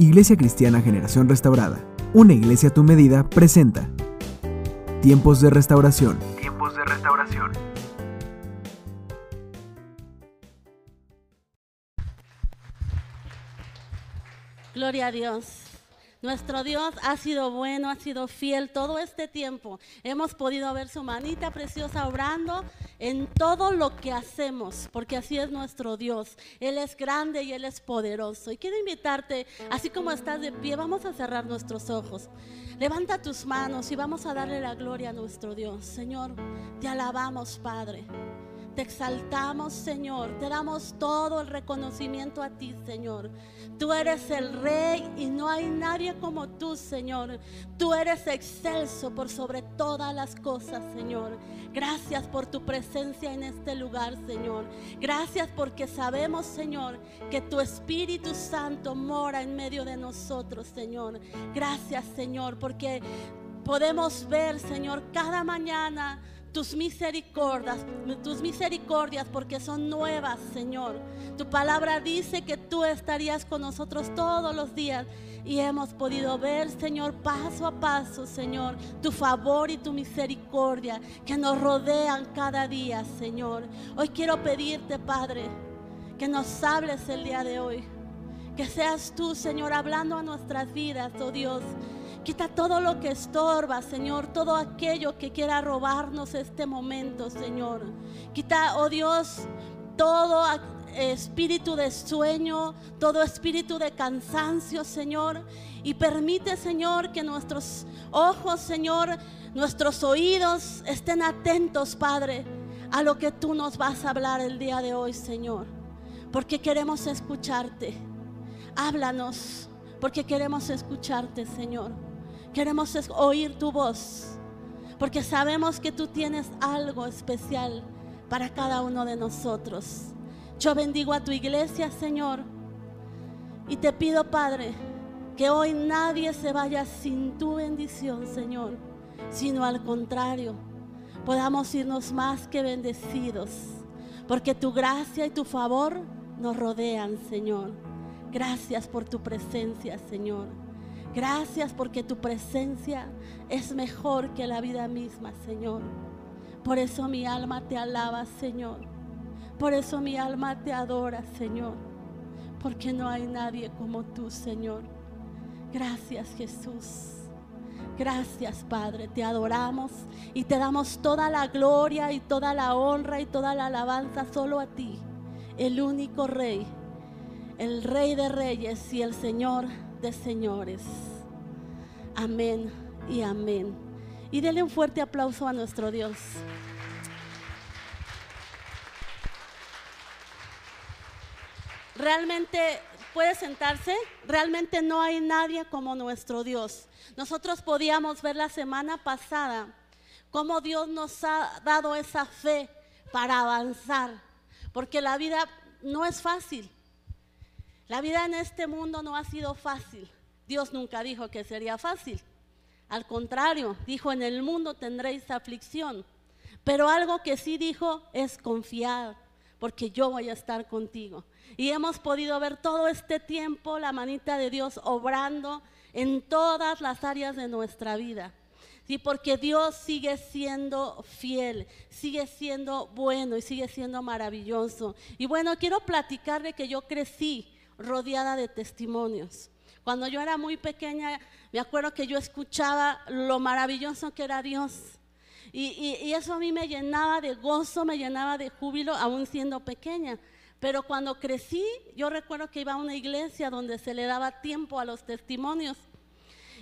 Iglesia Cristiana Generación Restaurada, una iglesia a tu medida, presenta Tiempos de Restauración. Tiempos de Restauración. Gloria a Dios. Nuestro Dios ha sido bueno, ha sido fiel todo este tiempo. Hemos podido ver su manita preciosa obrando en todo lo que hacemos, porque así es nuestro Dios. Él es grande y Él es poderoso. Y quiero invitarte, así como estás de pie, vamos a cerrar nuestros ojos. Levanta tus manos y vamos a darle la gloria a nuestro Dios. Señor, te alabamos, Padre te exaltamos, Señor. Te damos todo el reconocimiento a ti, Señor. Tú eres el Rey y no hay nadie como tú, Señor. Tú eres excelso por sobre todas las cosas, Señor. Gracias por tu presencia en este lugar, Señor. Gracias porque sabemos, Señor, que tu Espíritu Santo mora en medio de nosotros, Señor. Gracias, Señor, porque podemos ver, Señor, cada mañana tus misericordias, tus misericordias porque son nuevas, Señor. Tu palabra dice que tú estarías con nosotros todos los días y hemos podido ver, Señor, paso a paso, Señor, tu favor y tu misericordia que nos rodean cada día, Señor. Hoy quiero pedirte, Padre, que nos hables el día de hoy. Que seas tú, Señor, hablando a nuestras vidas, oh Dios. Quita todo lo que estorba, Señor, todo aquello que quiera robarnos este momento, Señor. Quita, oh Dios, todo espíritu de sueño, todo espíritu de cansancio, Señor. Y permite, Señor, que nuestros ojos, Señor, nuestros oídos estén atentos, Padre, a lo que tú nos vas a hablar el día de hoy, Señor. Porque queremos escucharte. Háblanos, porque queremos escucharte, Señor. Queremos oír tu voz, porque sabemos que tú tienes algo especial para cada uno de nosotros. Yo bendigo a tu iglesia, Señor, y te pido, Padre, que hoy nadie se vaya sin tu bendición, Señor, sino al contrario, podamos irnos más que bendecidos, porque tu gracia y tu favor nos rodean, Señor. Gracias por tu presencia, Señor. Gracias porque tu presencia es mejor que la vida misma, Señor. Por eso mi alma te alaba, Señor. Por eso mi alma te adora, Señor. Porque no hay nadie como tú, Señor. Gracias, Jesús. Gracias, Padre. Te adoramos y te damos toda la gloria y toda la honra y toda la alabanza solo a ti, el único Rey, el Rey de Reyes y el Señor de señores. Amén y amén. Y denle un fuerte aplauso a nuestro Dios. Realmente puede sentarse, realmente no hay nadie como nuestro Dios. Nosotros podíamos ver la semana pasada cómo Dios nos ha dado esa fe para avanzar, porque la vida no es fácil. La vida en este mundo no ha sido fácil. Dios nunca dijo que sería fácil. Al contrario, dijo, en el mundo tendréis aflicción. Pero algo que sí dijo es confiar, porque yo voy a estar contigo. Y hemos podido ver todo este tiempo la manita de Dios obrando en todas las áreas de nuestra vida. Sí, porque Dios sigue siendo fiel, sigue siendo bueno y sigue siendo maravilloso. Y bueno, quiero platicarle que yo crecí rodeada de testimonios. Cuando yo era muy pequeña, me acuerdo que yo escuchaba lo maravilloso que era Dios. Y, eso a mí me llenaba de gozo, me llenaba de júbilo, aún siendo pequeña. Pero cuando crecí, yo recuerdo que iba a una iglesia donde se le daba tiempo a los testimonios.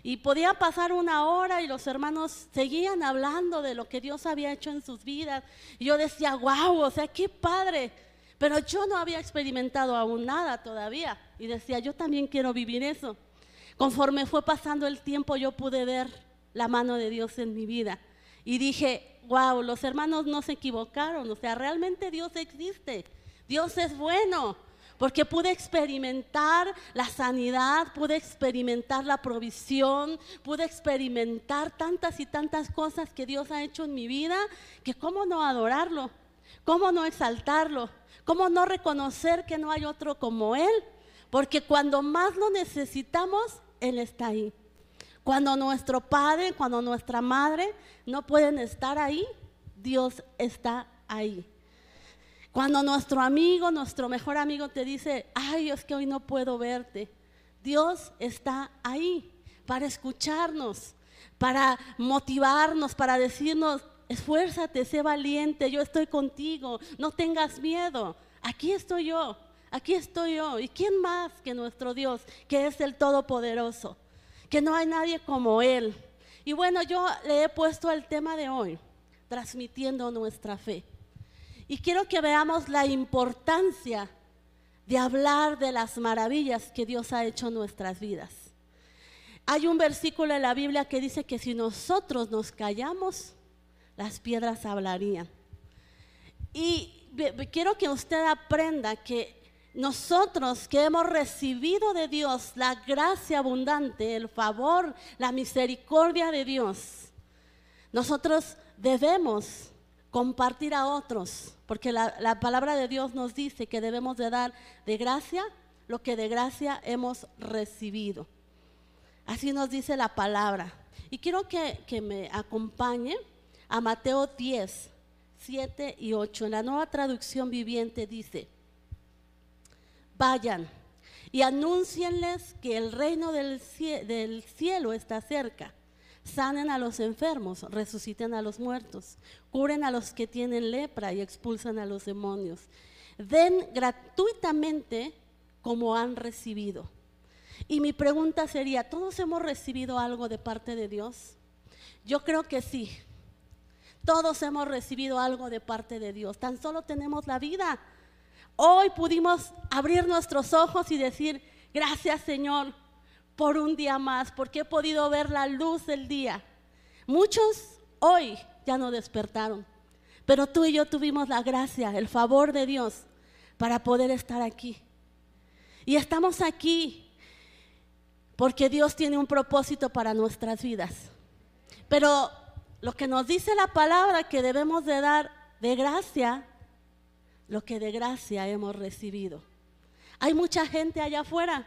Y podía pasar una hora y los hermanos seguían hablando de lo que Dios había hecho en sus vidas. Y yo decía, wow, o sea, qué padre. Pero yo no había experimentado aún nada todavía. Y decía, yo también quiero vivir eso. Conforme fue pasando el tiempo, yo pude ver la mano de Dios en mi vida. Y dije, wow, los hermanos no se equivocaron. O sea, realmente Dios existe. Dios es bueno. Porque pude experimentar la sanidad, pude experimentar la provisión, pude experimentar tantas y tantas cosas que Dios ha hecho en mi vida, que cómo no adorarlo, cómo no exaltarlo, cómo no reconocer que no hay otro como Él Porque cuando más lo necesitamos, Él está ahí. Cuando nuestro padre, cuando nuestra madre no pueden estar ahí, Dios está ahí. Cuando nuestro amigo, nuestro mejor amigo te dice, ay, es que hoy no puedo verte, Dios está ahí para escucharnos, para motivarnos, para decirnos, esfuérzate, sé valiente, yo estoy contigo, no tengas miedo, aquí estoy yo, aquí estoy yo. ¿Y quién más que nuestro Dios, que es el Todopoderoso? Que no hay nadie como Él. Y bueno, yo le he puesto el tema de hoy, transmitiendo nuestra fe. Y quiero que veamos la importancia de hablar de las maravillas que Dios ha hecho en nuestras vidas. Hay un versículo en la Biblia que dice que si nosotros nos callamos, las piedras hablarían. Y quiero que usted aprenda que nosotros que hemos recibido de Dios la gracia abundante, el favor, la misericordia de Dios, nosotros debemos compartir a otros, porque la, la, palabra de Dios nos dice que debemos de dar de gracia lo que de gracia hemos recibido. Así nos dice la palabra. Y quiero que, que me acompañe a Mateo 10, 7 y 8. En la nueva traducción viviente dice, vayan y anúncienles que el reino del, del cielo está cerca. Sanen a los enfermos, resuciten a los muertos, curen a los que tienen lepra y expulsan a los demonios. Den gratuitamente como han recibido. Y mi pregunta sería, ¿todos hemos recibido algo de parte de Dios? Yo creo que sí. Todos hemos recibido algo de parte de Dios. Tan solo tenemos la vida. Hoy pudimos abrir nuestros ojos y decir, gracias Señor por un día más, porque he podido ver la luz del día. Muchos hoy ya no despertaron, pero tú y yo tuvimos la gracia, el favor de Dios para poder estar aquí. Y estamos aquí porque Dios tiene un propósito para nuestras vidas. Pero lo que nos dice la palabra que debemos de dar de gracia, lo que de gracia hemos recibido. Hay mucha gente allá afuera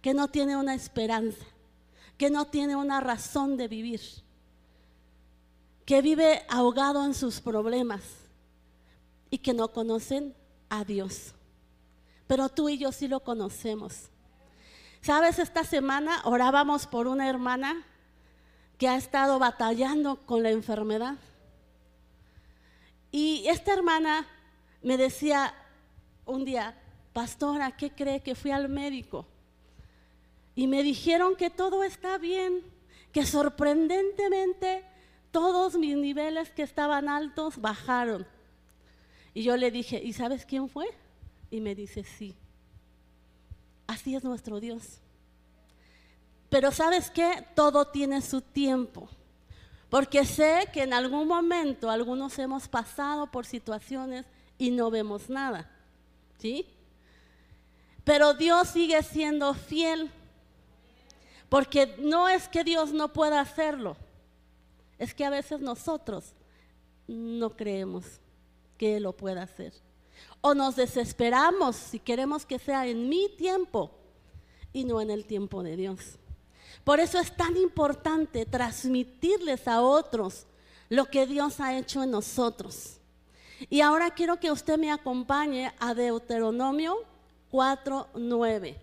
que no tiene una esperanza, que no tiene una razón de vivir, que vive ahogado en sus problemas y que no conocen a Dios. Pero tú y yo sí lo conocemos. Sabes, esta semana orábamos por una hermana que ha estado batallando con la enfermedad. Y esta hermana me decía un día, pastora, ¿qué cree que fui al médico? Y me dijeron que todo está bien, que sorprendentemente todos mis niveles que estaban altos bajaron. Y yo le dije, ¿y sabes quién fue? Y me dice, sí. Así es nuestro Dios. Pero sabes qué? Todo tiene su tiempo. Porque sé que en algún momento algunos hemos pasado por situaciones y no vemos nada. ¿Sí? Pero Dios sigue siendo fiel. Porque no es que Dios no pueda hacerlo. Es que a veces nosotros no creemos que Él lo pueda hacer. O nos desesperamos si queremos que sea en mi tiempo y no en el tiempo de Dios. Por eso es tan importante transmitirles a otros lo que Dios ha hecho en nosotros. Y ahora quiero que usted me acompañe a Deuteronomio 4:9.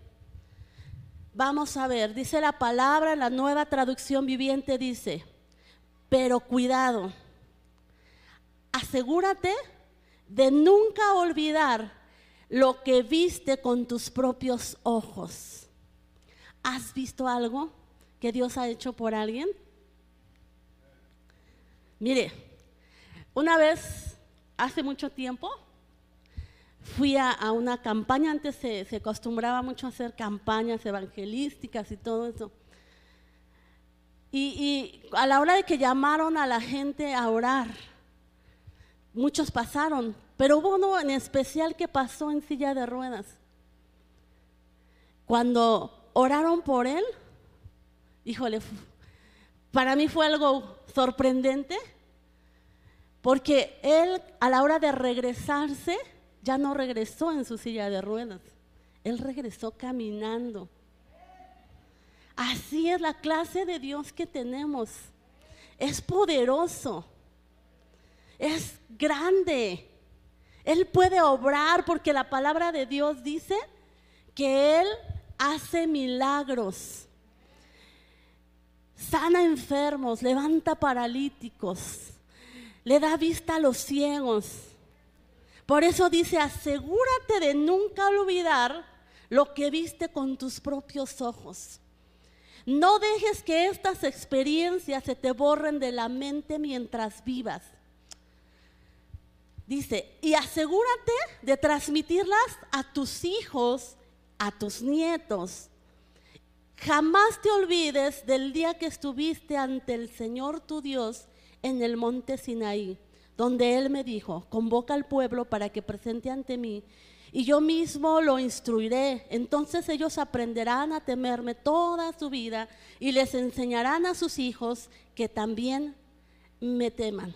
Vamos a ver, dice la palabra, la nueva traducción viviente dice, pero cuidado, asegúrate de nunca olvidar lo que viste con tus propios ojos. ¿Has visto algo? Que Dios ha hecho por alguien? Mire, una vez, hace mucho tiempo, fui a, una campaña, antes se, se, acostumbraba mucho a hacer campañas evangelísticas y todo eso. Y, y a la hora de que llamaron a la gente a orar, muchos pasaron, pero hubo uno en especial que pasó en silla de ruedas. Cuando oraron por él, híjole, para mí fue algo sorprendente, porque él a la hora de regresarse ya no regresó en su silla de ruedas, Él regresó caminando. Así es la clase de Dios que tenemos. Es poderoso. Es grande. Él puede obrar porque la palabra de Dios dice que Él hace milagros. Sana enfermos, levanta paralíticos, le da vista a los ciegos. Por eso dice, asegúrate de nunca olvidar lo que viste con tus propios ojos. No dejes que estas experiencias se te borren de la mente mientras vivas. Dice, y asegúrate de transmitirlas a tus hijos, a tus nietos. Jamás te olvides del día que estuviste ante el Señor tu Dios en el monte Sinaí, donde Él me dijo, convoca al pueblo para que presente ante mí, y yo mismo lo instruiré. Entonces ellos aprenderán a temerme toda su vida y les enseñarán a sus hijos que también me teman.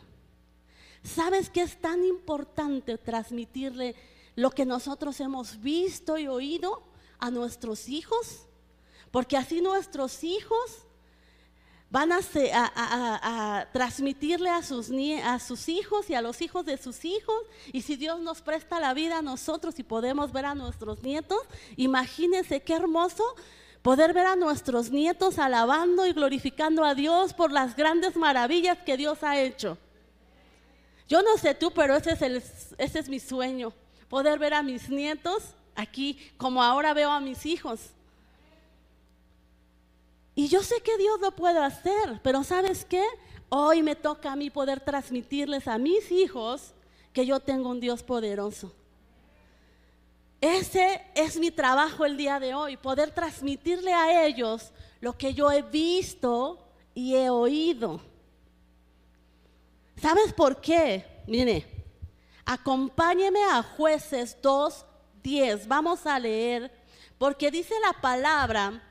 ¿Sabes qué es tan importante transmitirle lo que nosotros hemos visto y oído a nuestros hijos? Porque así nuestros hijos van a, transmitirle a sus, a sus hijos y a los hijos de sus hijos. Y si Dios nos presta la vida a nosotros y podemos ver a nuestros nietos, imagínense qué hermoso poder ver a nuestros nietos alabando y glorificando a Dios por las grandes maravillas que Dios ha hecho. Yo no sé tú, pero ese es, ese es mi sueño, poder ver a mis nietos aquí como ahora veo a mis hijos. Y yo sé que Dios lo puede hacer, pero ¿sabes qué? Hoy me toca a mí poder transmitirles a mis hijos que yo tengo un Dios poderoso. Ese es mi trabajo el día de hoy, poder transmitirle a ellos lo que yo he visto y he oído. ¿Sabes por qué? Mire, acompáñeme a jueces 2.10. Vamos a leer, porque dice la palabra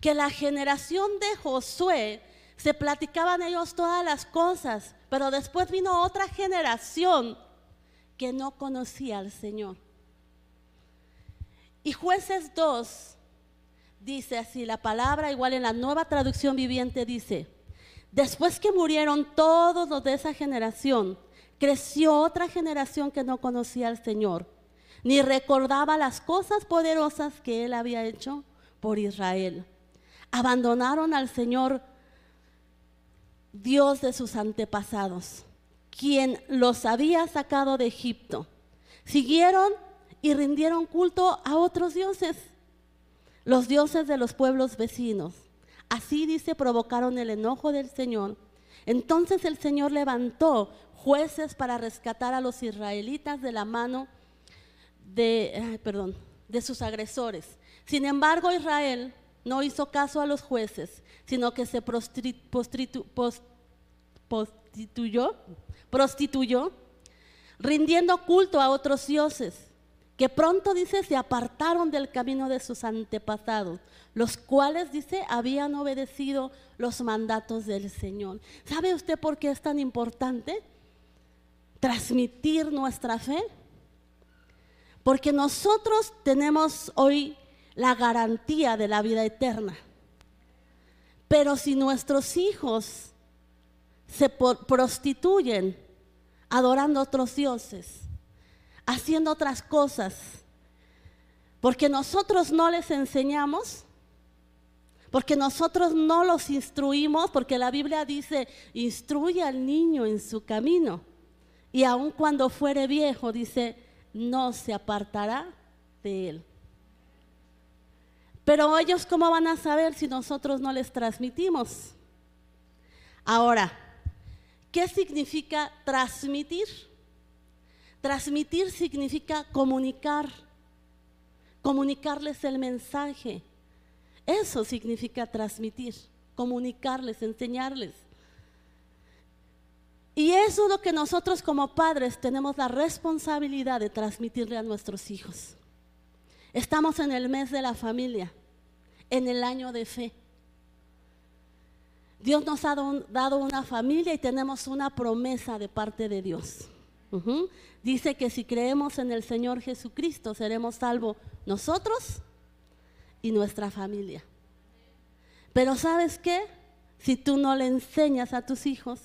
que la generación de Josué se platicaban ellos todas las cosas, pero después vino otra generación que no conocía al Señor. Y jueces 2 dice así, la palabra igual en la nueva traducción viviente dice, Después que murieron todos los de esa generación, creció otra generación que no conocía al Señor, ni recordaba las cosas poderosas que Él había hecho por Israel. Abandonaron al Señor, Dios de sus antepasados, quien los había sacado de Egipto. Siguieron y rindieron culto a otros dioses, los dioses de los pueblos vecinos Así dice, provocaron el enojo del Señor. Entonces el Señor levantó jueces para rescatar a los israelitas de la mano de, perdón, de sus agresores. Sin embargo, Israel no hizo caso a los jueces, sino que se prostituyó, prostituyó, rindiendo culto a otros dioses que pronto dice se apartaron del camino de sus antepasados, los cuales dice habían obedecido los mandatos del Señor. ¿Sabe usted por qué es tan importante transmitir nuestra fe? Porque nosotros tenemos hoy la garantía de la vida eterna. Pero si nuestros hijos se prostituyen adorando a otros dioses, haciendo otras cosas, porque nosotros no les enseñamos, porque nosotros no los instruimos, porque la Biblia dice, instruye al niño en su camino, y aun cuando fuere viejo, dice, no se apartará de él. Pero ellos, ¿cómo van a saber si nosotros no les transmitimos? Ahora, ¿qué significa transmitir? Transmitir significa comunicar, comunicarles el mensaje. Eso significa transmitir, comunicarles, enseñarles. Y eso es lo que nosotros como padres tenemos la responsabilidad de transmitirle a nuestros hijos. Estamos en el mes de la familia, en el año de fe. Dios nos ha dado una familia y tenemos una promesa de parte de Dios. Dice que si creemos en el Señor Jesucristo seremos salvos nosotros y nuestra familia. Pero ¿sabes qué? Si tú no le enseñas a tus hijos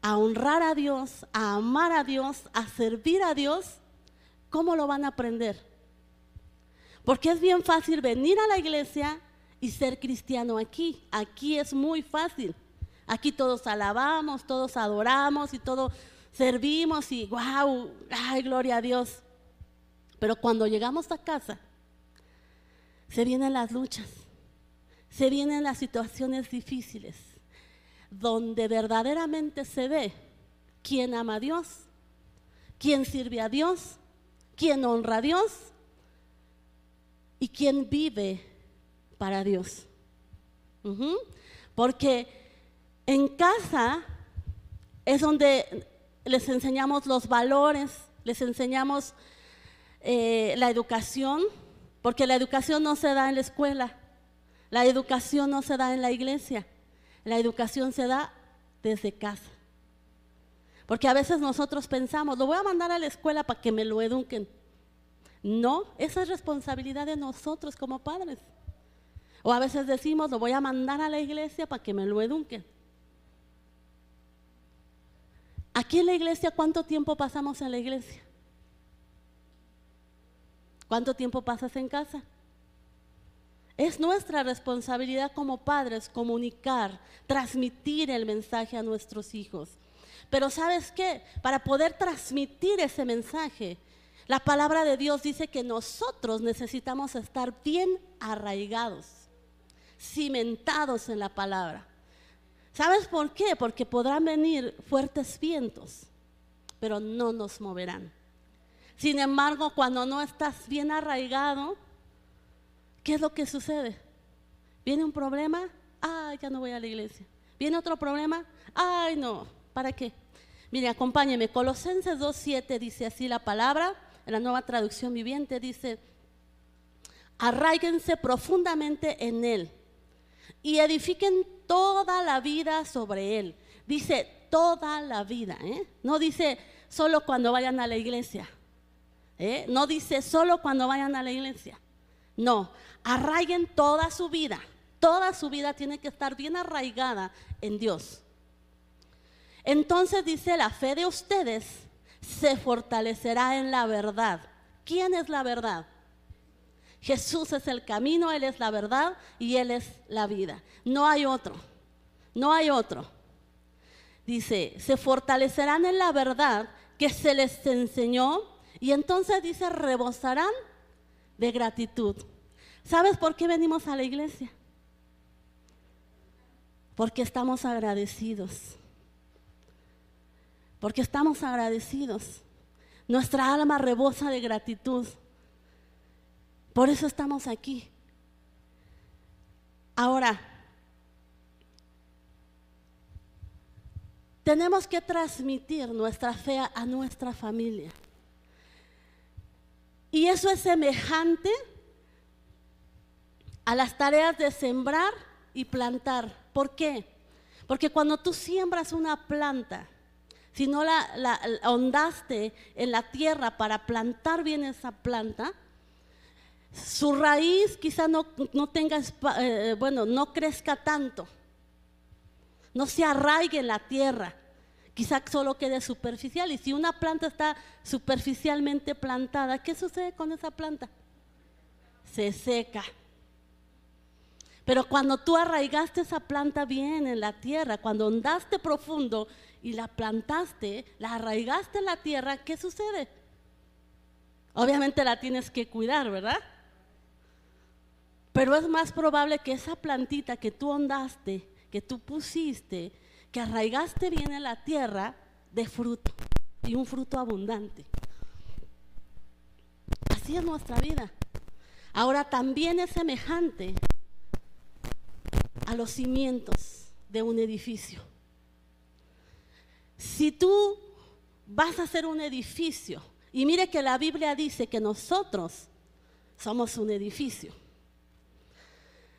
a honrar a Dios, a amar a Dios, a servir a Dios, ¿cómo lo van a aprender? Porque es bien fácil venir a la iglesia y ser cristiano aquí. Aquí es muy fácil. Aquí todos alabamos, todos adoramos y todos servimos y wow, ay, gloria a Dios. Pero cuando llegamos a casa, se vienen las luchas, se vienen las situaciones difíciles, donde verdaderamente se ve quién ama a Dios, quién sirve a Dios, quién honra a Dios y quién vive para Dios. Porque en casa es donde les enseñamos los valores, les enseñamos eh, la educación, porque la educación no se da en la escuela, la educación no se da en la iglesia, la educación se da desde casa. Porque a veces nosotros pensamos, lo voy a mandar a la escuela para que me lo eduquen. No, esa es responsabilidad de nosotros como padres. O a veces decimos, lo voy a mandar a la iglesia para que me lo eduquen. Aquí en la iglesia, ¿cuánto tiempo pasamos en la iglesia? ¿Cuánto tiempo pasas en casa? Es nuestra responsabilidad como padres comunicar, transmitir el mensaje a nuestros hijos. Pero ¿sabes qué? Para poder transmitir ese mensaje, la palabra de Dios dice que nosotros necesitamos estar bien arraigados, cimentados en la palabra. ¿Sabes por qué? Porque podrán venir fuertes vientos, pero no nos moverán. Sin embargo, cuando no estás bien arraigado, ¿qué es lo que sucede? Viene un problema, ay, ya no voy a la iglesia. Viene otro problema, ay, no, ¿para qué? Mire, acompáñeme, Colosenses 2.7 dice así la palabra, en la nueva traducción viviente dice, arraíguense profundamente en Él y edifiquen toda la vida sobre Él. Dice toda la vida, ¿eh? no dice solo cuando vayan a la iglesia, ¿eh? no dice solo cuando vayan a la iglesia, no, arraiguen toda su vida, toda su vida tiene que estar bien arraigada en Dios. Entonces dice, la fe de ustedes se fortalecerá en la verdad. ¿Quién es la verdad? Jesús es el camino, Él es la verdad y Él es la vida. No hay otro, no hay otro. Dice, se fortalecerán en la verdad que se les enseñó y entonces dice, rebosarán de gratitud. ¿Sabes por qué venimos a la iglesia? Porque estamos agradecidos. Porque estamos agradecidos. Nuestra alma rebosa de gratitud. Por eso estamos aquí. Ahora, tenemos que transmitir nuestra fe a nuestra familia. Y eso es semejante a las tareas de sembrar y plantar. ¿Por qué? Porque cuando tú siembras una planta, si no la, la, la en la tierra para plantar bien esa planta, su raíz quizá no, no tenga, eh, bueno, no crezca tanto, no se arraigue en la tierra, quizá solo quede superficial. Y si una planta está superficialmente plantada, ¿qué sucede con esa planta? Se seca. Pero cuando tú arraigaste esa planta bien en la tierra, cuando hondaste profundo y la plantaste, la arraigaste en la tierra, ¿qué sucede? Obviamente la tienes que cuidar, ¿verdad? Pero es más probable que esa plantita que tú hondaste, que tú pusiste, que arraigaste bien en la tierra, de fruto y un fruto abundante. Así es nuestra vida. Ahora también es semejante a los cimientos de un edificio. Si tú vas a hacer un edificio, y mire que la Biblia dice que nosotros somos un edificio.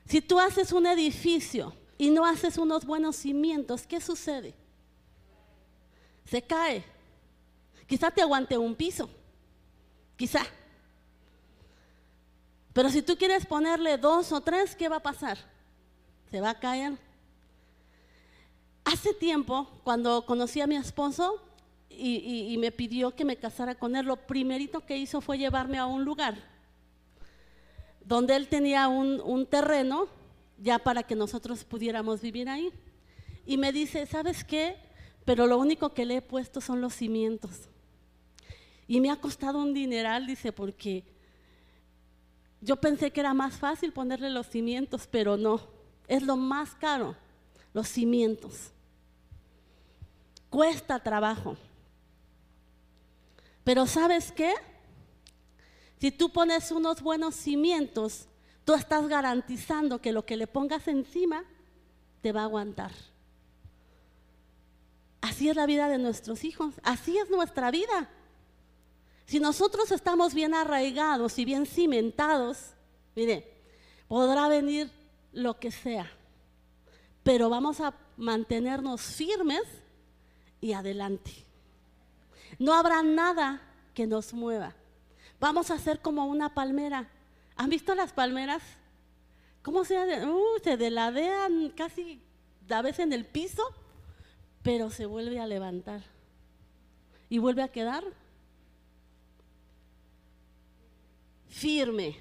Si tú haces un edificio y no haces unos buenos cimientos, ¿qué sucede? Se cae. Quizá te aguante un piso, quizá. Pero si tú quieres ponerle dos o tres, ¿qué va a pasar? Se va a caer. Hace tiempo, cuando conocí a mi esposo y, me pidió que me casara con él, lo primerito que hizo fue llevarme a un lugar donde él tenía un, un terreno ya para que nosotros pudiéramos vivir ahí. Y me dice, ¿sabes qué? Pero lo único que le he puesto son los cimientos. Y me ha costado un dineral, dice, porque yo pensé que era más fácil ponerle los cimientos, pero no. Es lo más caro, los cimientos. Cuesta trabajo. Pero ¿sabes qué? Si tú pones unos buenos cimientos, tú estás garantizando que lo que le pongas encima te va a aguantar. Así es la vida de nuestros hijos, así es nuestra vida. Si nosotros estamos bien arraigados y bien cimentados, mire, podrá venir lo que sea, pero vamos a mantenernos firmes y adelante. No habrá nada que nos mueva. Vamos a ser como una palmera. ¿Han visto las palmeras? ¿Cómo se, uh, se deladean casi a veces en el piso? pero se vuelve a levantar y vuelve a quedar firme.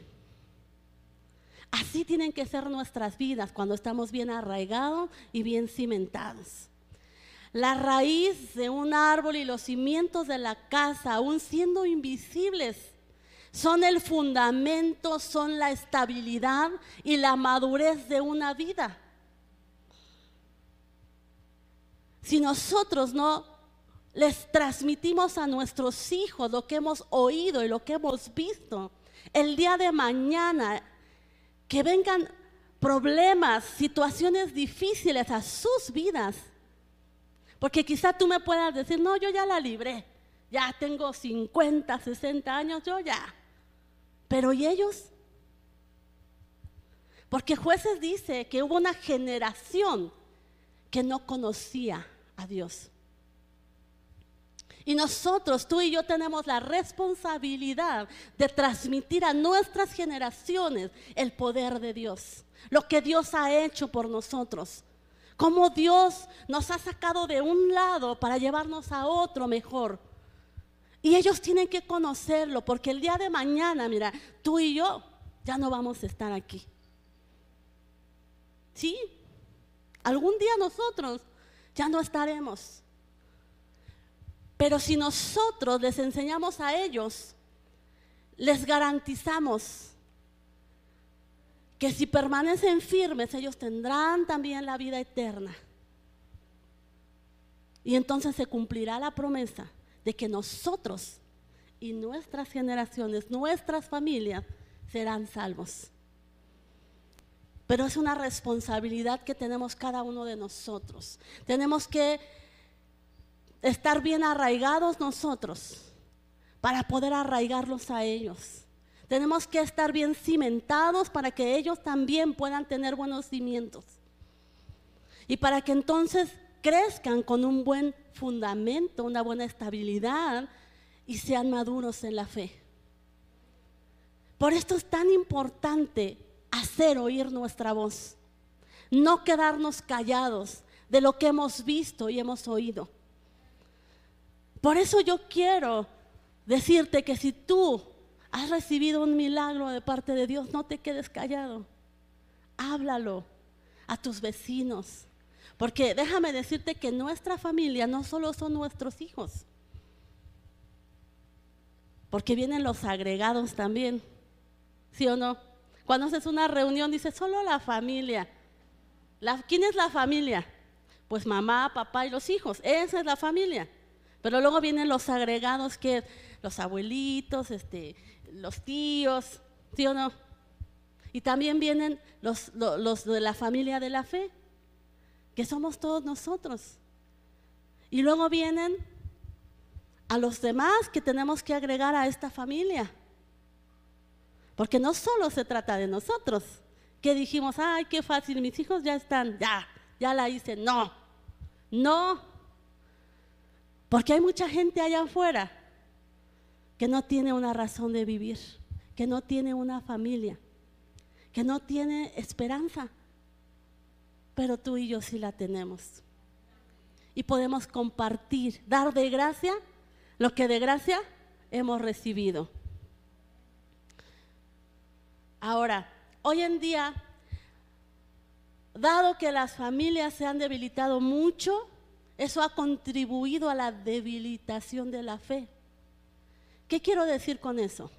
Así tienen que ser nuestras vidas cuando estamos bien arraigados y bien cimentados. La raíz de un árbol y los cimientos de la casa, aún siendo invisibles, son el fundamento, son la estabilidad y la madurez de una vida. Si nosotros no les transmitimos a nuestros hijos lo que hemos oído y lo que hemos visto, el día de mañana que vengan problemas, situaciones difíciles a sus vidas, porque quizá tú me puedas decir, no, yo ya la libré, ya tengo 50, 60 años, yo ya. Pero ¿y ellos? Porque jueces dice que hubo una generación que no conocía a Dios. Y nosotros, tú y yo, tenemos la responsabilidad de transmitir a nuestras generaciones el poder de Dios, lo que Dios ha hecho por nosotros, cómo Dios nos ha sacado de un lado para llevarnos a otro mejor. Y ellos tienen que conocerlo, porque el día de mañana, mira, tú y yo ya no vamos a estar aquí. ¿Sí? Algún día nosotros ya no estaremos. Pero si nosotros les enseñamos a ellos, les garantizamos que si permanecen firmes, ellos tendrán también la vida eterna. Y entonces se cumplirá la promesa de que nosotros y nuestras generaciones, nuestras familias, serán salvos. Pero es una responsabilidad que tenemos cada uno de nosotros. Tenemos que estar bien arraigados nosotros para poder arraigarlos a ellos. Tenemos que estar bien cimentados para que ellos también puedan tener buenos cimientos. Y para que entonces crezcan con un buen fundamento, una buena estabilidad y sean maduros en la fe. Por esto es tan importante hacer oír nuestra voz, no quedarnos callados de lo que hemos visto y hemos oído. Por eso yo quiero decirte que si tú has recibido un milagro de parte de Dios, no te quedes callado. Háblalo a tus vecinos. Porque déjame decirte que nuestra familia no solo son nuestros hijos, porque vienen los agregados también, ¿sí o no? Cuando haces una reunión, dice solo la familia. ¿Quién es la familia? Pues mamá, papá y los hijos. Esa es la familia. Pero luego vienen los agregados que los abuelitos, este, los tíos, ¿sí o no? Y también vienen los, los de la familia de la fe, que somos todos nosotros. Y luego vienen a los demás que tenemos que agregar a esta familia. Porque no solo se trata de nosotros, que dijimos, ay, qué fácil, mis hijos ya están, ya, ya la hice. No, no. Porque hay mucha gente allá afuera que no tiene una razón de vivir, que no tiene una familia, que no tiene esperanza, pero tú y yo sí la tenemos. Y podemos compartir, dar de gracia lo que de gracia hemos recibido. Ahora, hoy en día, dado que las familias se han debilitado mucho, eso ha contribuido a la debilitación de la fe. ¿Qué quiero decir con eso?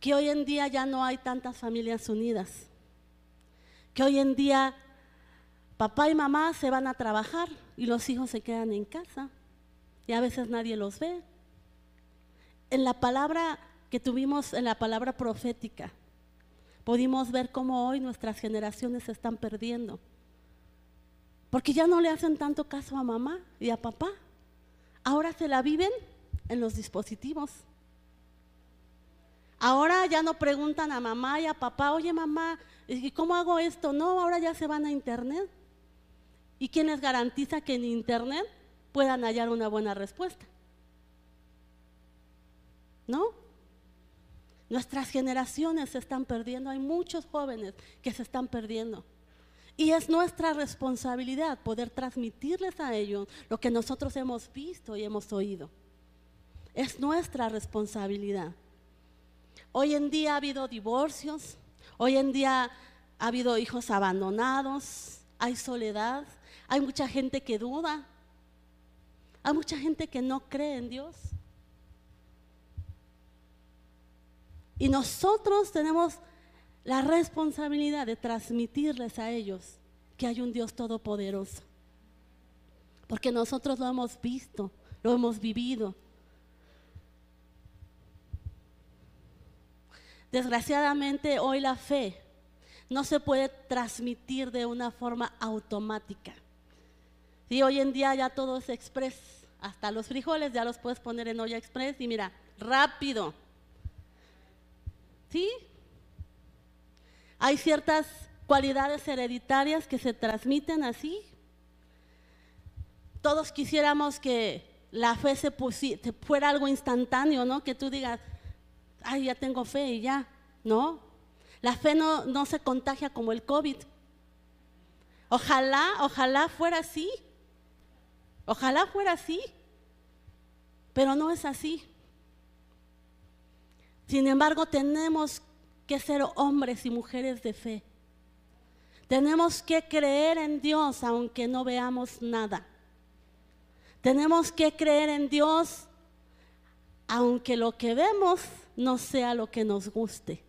Que hoy en día ya no hay tantas familias unidas. Que hoy en día papá y mamá se van a trabajar y los hijos se quedan en casa y a veces nadie los ve. En la palabra que tuvimos, en la palabra profética, pudimos ver cómo hoy nuestras generaciones se están perdiendo. Porque ya no le hacen tanto caso a mamá y a papá. Ahora se la viven en los dispositivos. Ahora ya no preguntan a mamá y a papá, oye mamá, ¿y cómo hago esto? No, ahora ya se van a internet. ¿Y quién les garantiza que en internet puedan hallar una buena respuesta? ¿No? Nuestras generaciones se están perdiendo, hay muchos jóvenes que se están perdiendo. Y es nuestra responsabilidad poder transmitirles a ellos lo que nosotros hemos visto y hemos oído. Es nuestra responsabilidad. Hoy en día ha habido divorcios, hoy en día ha habido hijos abandonados, hay soledad, hay mucha gente que duda, hay mucha gente que no cree en Dios. Y nosotros tenemos la responsabilidad de transmitirles a ellos que hay un Dios todopoderoso. Porque nosotros lo hemos visto, lo hemos vivido. Desgraciadamente hoy la fe no se puede transmitir de una forma automática. Y hoy en día ya todo es express. Hasta los frijoles ya los puedes poner en olla express y mira, rápido. ¿Sí? Hay ciertas cualidades hereditarias que se transmiten así. Todos quisiéramos que la fe se fuera algo instantáneo, ¿no? Que tú digas, ay, ya tengo fe y ya, ¿no? La fe no, no se contagia como el COVID. Ojalá, ojalá fuera así. Ojalá fuera así. Pero no es así. Sin embargo, tenemos que ser hombres y mujeres de fe. Tenemos que creer en Dios aunque no veamos nada. Tenemos que creer en Dios aunque lo que vemos no sea lo que nos guste.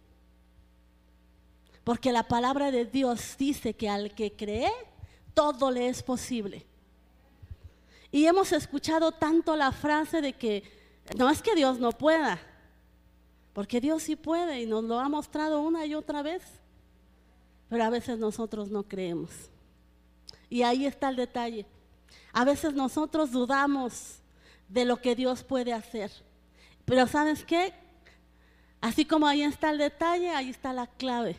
Porque la palabra de Dios dice que al que cree, todo le es posible. Y hemos escuchado tanto la frase de que no es que Dios no pueda, porque Dios sí puede y nos lo ha mostrado una y otra vez, pero a veces nosotros no creemos. Y ahí está el detalle. A veces nosotros dudamos de lo que Dios puede hacer. Pero ¿sabes qué? Así como ahí está el detalle, ahí está la clave.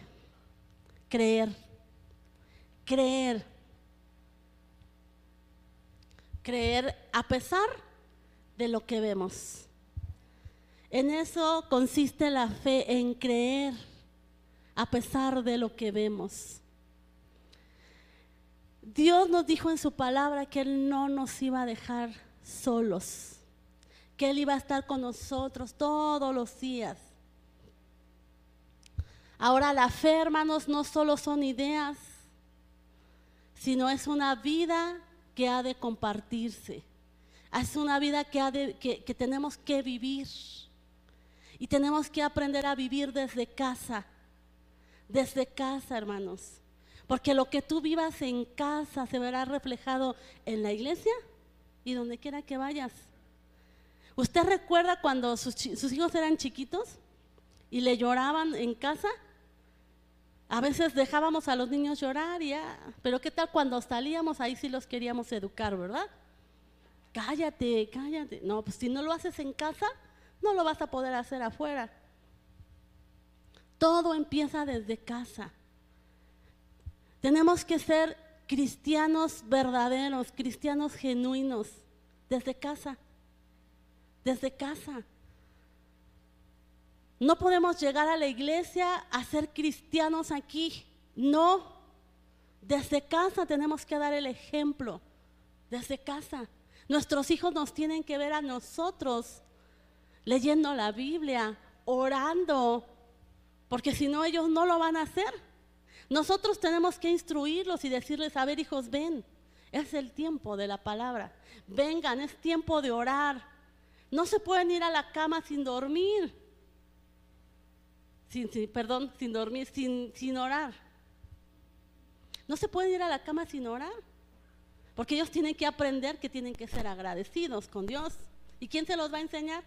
Creer. Creer. Creer a pesar de lo que vemos. En eso consiste la fe, en creer a pesar de lo que vemos. Dios nos dijo en su palabra que Él no nos iba a dejar solos, que Él iba a estar con nosotros todos los días. Ahora la fe, hermanos, no solo son ideas, sino es una vida que ha de compartirse. Es una vida que, tenemos que vivir. Y tenemos que aprender a vivir desde casa. Desde casa, hermanos. Porque lo que tú vivas en casa se verá reflejado en la iglesia y donde quiera que vayas. ¿Usted recuerda cuando sus hijos eran chiquitos y le lloraban en casa? A veces dejábamos a los niños llorar y ya, pero ¿qué tal cuando salíamos? Ahí sí los queríamos educar, ¿verdad? Cállate, cállate. No, pues si no lo haces en casa, no lo vas a poder hacer afuera. Todo empieza desde casa. Tenemos que ser cristianos verdaderos, cristianos genuinos, desde casa, desde casa. No podemos llegar a la iglesia a ser cristianos aquí. No. Desde casa tenemos que dar el ejemplo. Desde casa. Nuestros hijos nos tienen que ver a nosotros leyendo la Biblia, orando, porque si no ellos no lo van a hacer. Nosotros tenemos que instruirlos y decirles, a ver hijos, ven, es el tiempo de la palabra. Vengan, es tiempo de orar. No se pueden ir a la cama sin dormir. Sin, perdón, sin dormir, sin, sin orar. No se pueden ir a la cama sin orar. Porque ellos tienen que aprender que tienen que ser agradecidos con Dios. ¿Y quién se los va a enseñar?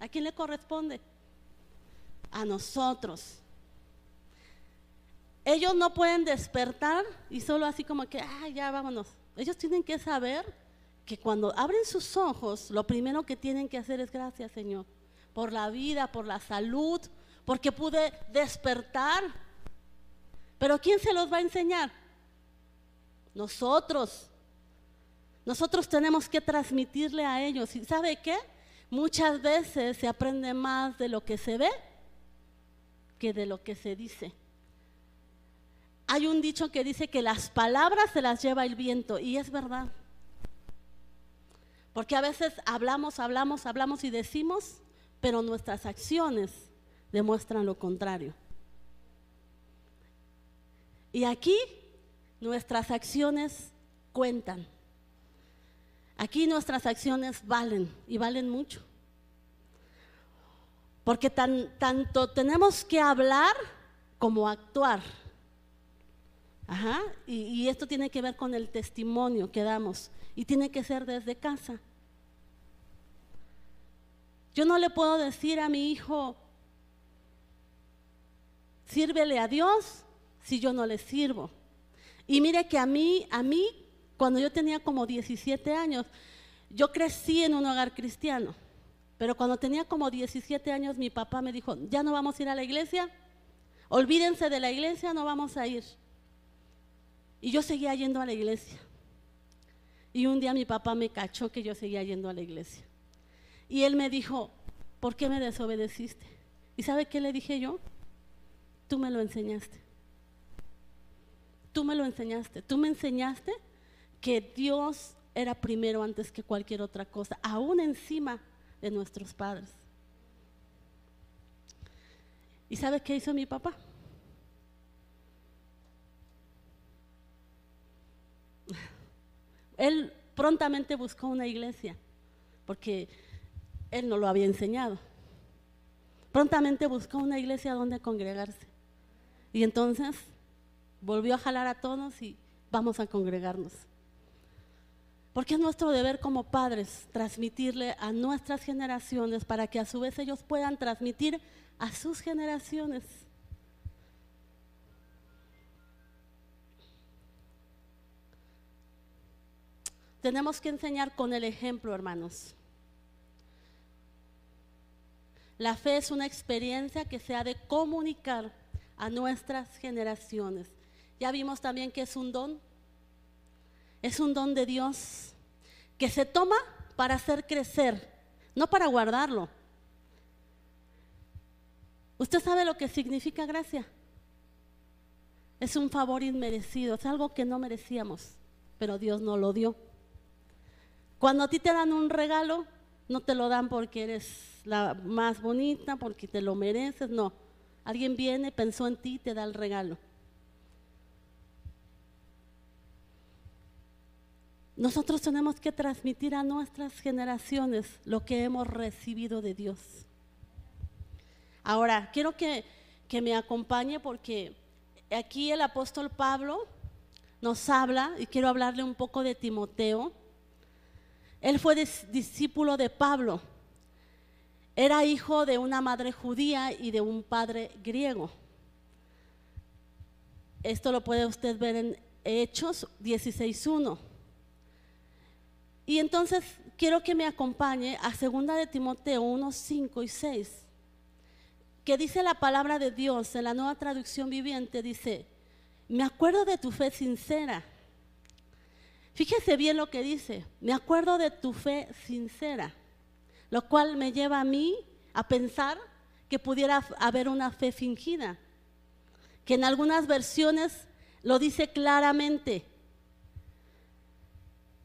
¿A quién le corresponde? A nosotros. Ellos no pueden despertar y solo así como que, ah, ya vámonos. Ellos tienen que saber que cuando abren sus ojos, lo primero que tienen que hacer es gracias, Señor, por la vida, por la salud, porque pude despertar. Pero ¿quién se los va a enseñar? Nosotros. Nosotros tenemos que transmitirle a ellos. ¿Y sabe qué? Muchas veces se aprende más de lo que se ve que de lo que se dice. Hay un dicho que dice que las palabras se las lleva el viento y es verdad. Porque a veces hablamos, hablamos, hablamos y decimos, pero nuestras acciones demuestran lo contrario. Y aquí nuestras acciones cuentan. Aquí nuestras acciones valen y valen mucho. Porque tanto tenemos que hablar como actuar. Ajá, y, y esto tiene que ver con el testimonio que damos y tiene que ser desde casa. Yo no le puedo decir a mi hijo, sírvele a Dios si yo no le sirvo. Y mire que a mí, a mí cuando yo tenía como 17 años, yo crecí en un hogar cristiano, pero cuando tenía como 17 años mi papá me dijo, ya no vamos a ir a la iglesia, olvídense de la iglesia, no vamos a ir. Y yo seguía yendo a la iglesia. Y un día mi papá me cachó que yo seguía yendo a la iglesia. Y él me dijo, ¿por qué me desobedeciste? ¿Y sabe qué le dije yo? Tú me lo enseñaste. Tú me lo enseñaste. Tú me enseñaste que Dios era primero antes que cualquier otra cosa, aún encima de nuestros padres. ¿Y sabe qué hizo mi papá? Él prontamente buscó una iglesia, porque él no lo había enseñado. Prontamente buscó una iglesia donde congregarse. Y entonces volvió a jalar a todos y vamos a congregarnos. Porque es nuestro deber como padres transmitirle a nuestras generaciones para que a su vez ellos puedan transmitir a sus generaciones. Tenemos que enseñar con el ejemplo, hermanos. La fe es una experiencia que se ha de comunicar a nuestras generaciones. Ya vimos también que es un don, es un don de Dios que se toma para hacer crecer, no para guardarlo. ¿Usted sabe lo que significa gracia? Es un favor inmerecido, es algo que no merecíamos, pero Dios nos lo dio. Cuando a ti te dan un regalo, no te lo dan porque eres la más bonita, porque te lo mereces, no. Alguien viene, pensó en ti te da el regalo. Nosotros tenemos que transmitir a nuestras generaciones lo que hemos recibido de Dios. Ahora, quiero que, me acompañe porque aquí el apóstol Pablo nos habla, y quiero hablarle un poco de Timoteo. Él fue discípulo de Pablo. Era hijo de una madre judía y de un padre griego. Esto lo puede usted ver en Hechos 16.1. Y entonces quiero que me acompañe a 2 de Timoteo 1, 5 y 6, que dice la palabra de Dios en la nueva traducción viviente, dice, me acuerdo de tu fe sincera. Fíjese bien lo que dice, me acuerdo de tu fe sincera, lo cual me lleva a mí a pensar que pudiera haber una fe fingida, que en algunas versiones lo dice claramente.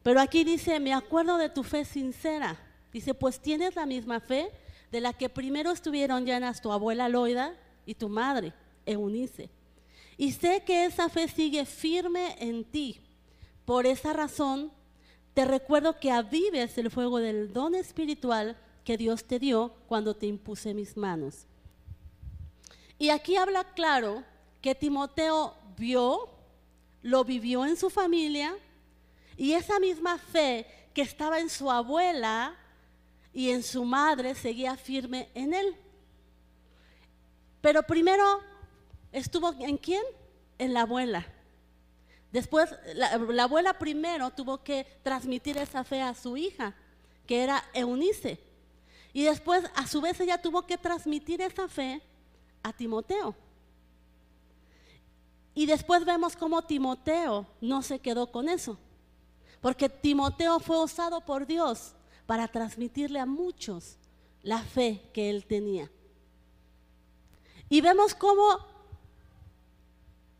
Pero aquí dice, me acuerdo de tu fe sincera. Dice, pues tienes la misma fe de la que primero estuvieron llenas tu abuela Loida y tu madre, Eunice. Y sé que esa fe sigue firme en ti. Por esa razón, te recuerdo que avives el fuego del don espiritual que Dios te dio cuando te impuse mis manos. Y aquí habla claro que Timoteo vio, lo vivió en su familia, y esa misma fe que estaba en su abuela y en su madre seguía firme en él. Pero primero estuvo en quién? En la abuela. Después, la, abuela primero tuvo que transmitir esa fe a su hija, que era Eunice. Y después, a su vez, ella tuvo que transmitir esa fe a Timoteo. Y después vemos cómo Timoteo no se quedó con eso. Porque Timoteo fue usado por Dios para transmitirle a muchos la fe que él tenía. Y vemos cómo